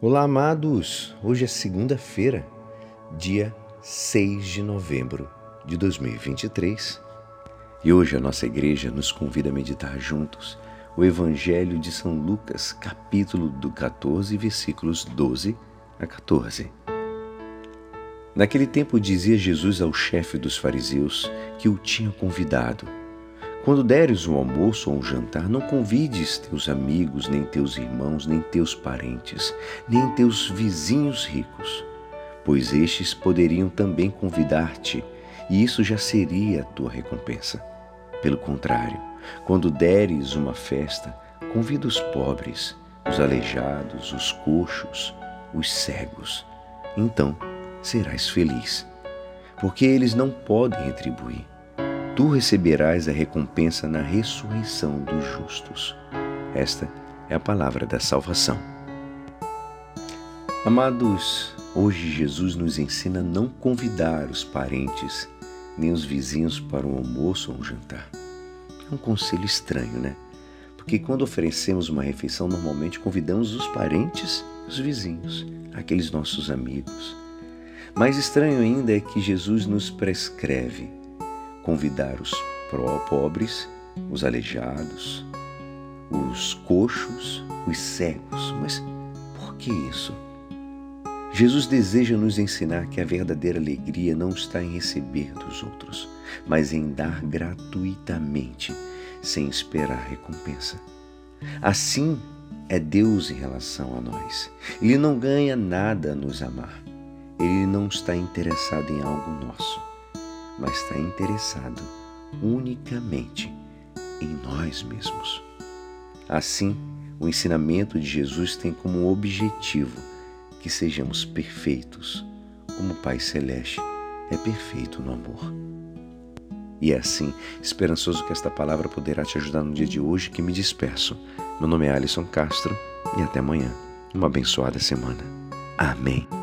Olá, amados! Hoje é segunda-feira, dia 6 de novembro de 2023 e hoje a nossa igreja nos convida a meditar juntos o Evangelho de São Lucas, capítulo do 14, versículos 12 a 14. Naquele tempo dizia Jesus ao chefe dos fariseus que o tinha convidado quando deres um almoço ou um jantar, não convides teus amigos, nem teus irmãos, nem teus parentes, nem teus vizinhos ricos, pois estes poderiam também convidar-te, e isso já seria a tua recompensa. Pelo contrário, quando deres uma festa, convida os pobres, os aleijados, os coxos, os cegos. Então serás feliz, porque eles não podem retribuir tu receberás a recompensa na ressurreição dos justos. Esta é a palavra da salvação. Amados, hoje Jesus nos ensina a não convidar os parentes nem os vizinhos para um almoço ou um jantar. É um conselho estranho, né? Porque quando oferecemos uma refeição, normalmente convidamos os parentes e os vizinhos, aqueles nossos amigos. Mais estranho ainda é que Jesus nos prescreve convidar os pobres, os aleijados, os coxos, os cegos. Mas por que isso? Jesus deseja nos ensinar que a verdadeira alegria não está em receber dos outros, mas em dar gratuitamente, sem esperar recompensa. Assim é Deus em relação a nós. Ele não ganha nada a nos amar. Ele não está interessado em algo nosso mas está interessado unicamente em nós mesmos. Assim, o ensinamento de Jesus tem como objetivo que sejamos perfeitos, como o Pai Celeste é perfeito no amor. E é assim, esperançoso que esta palavra poderá te ajudar no dia de hoje que me despeço. Meu nome é Alisson Castro e até amanhã. Uma abençoada semana. Amém.